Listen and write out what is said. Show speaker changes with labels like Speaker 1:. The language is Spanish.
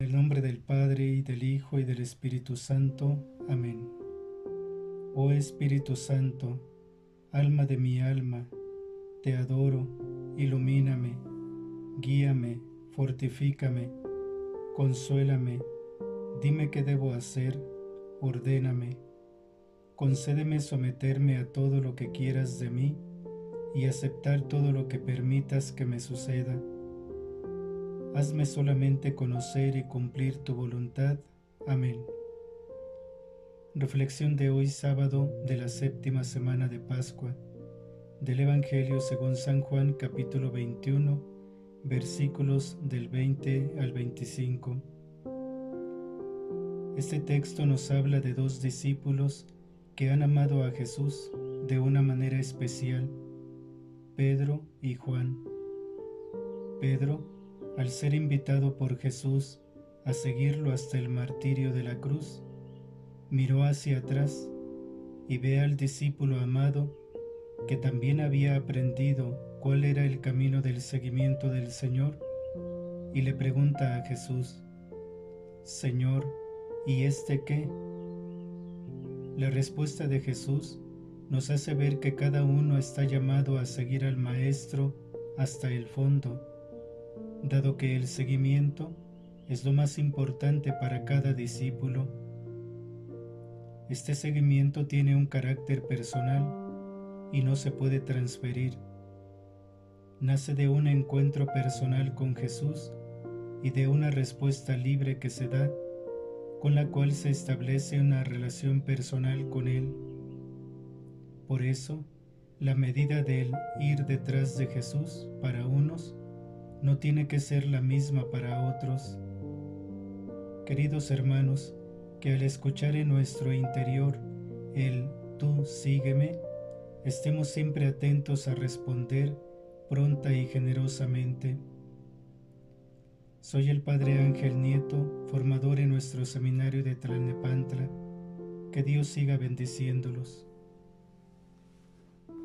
Speaker 1: El nombre del Padre y del Hijo y del Espíritu Santo. Amén. Oh Espíritu Santo, alma de mi alma, te adoro, ilumíname, guíame, fortifícame, consuélame, dime qué debo hacer, ordéname, concédeme someterme a todo lo que quieras de mí y aceptar todo lo que permitas que me suceda Hazme solamente conocer y cumplir tu voluntad. Amén. Reflexión de hoy sábado de la séptima semana de Pascua del Evangelio según San Juan capítulo 21 versículos del 20 al 25. Este texto nos habla de dos discípulos que han amado a Jesús de una manera especial, Pedro y Juan. Pedro al ser invitado por Jesús a seguirlo hasta el martirio de la cruz, miró hacia atrás y ve al discípulo amado que también había aprendido cuál era el camino del seguimiento del Señor y le pregunta a Jesús, Señor, ¿y este qué? La respuesta de Jesús nos hace ver que cada uno está llamado a seguir al Maestro hasta el fondo dado que el seguimiento es lo más importante para cada discípulo. Este seguimiento tiene un carácter personal y no se puede transferir. Nace de un encuentro personal con Jesús y de una respuesta libre que se da, con la cual se establece una relación personal con Él. Por eso, la medida del ir detrás de Jesús para unos no tiene que ser la misma para otros. Queridos hermanos, que al escuchar en nuestro interior el tú sígueme, estemos siempre atentos a responder pronta y generosamente. Soy el Padre Ángel Nieto, formador en nuestro seminario de Tlalnepantla. Que Dios siga bendiciéndolos.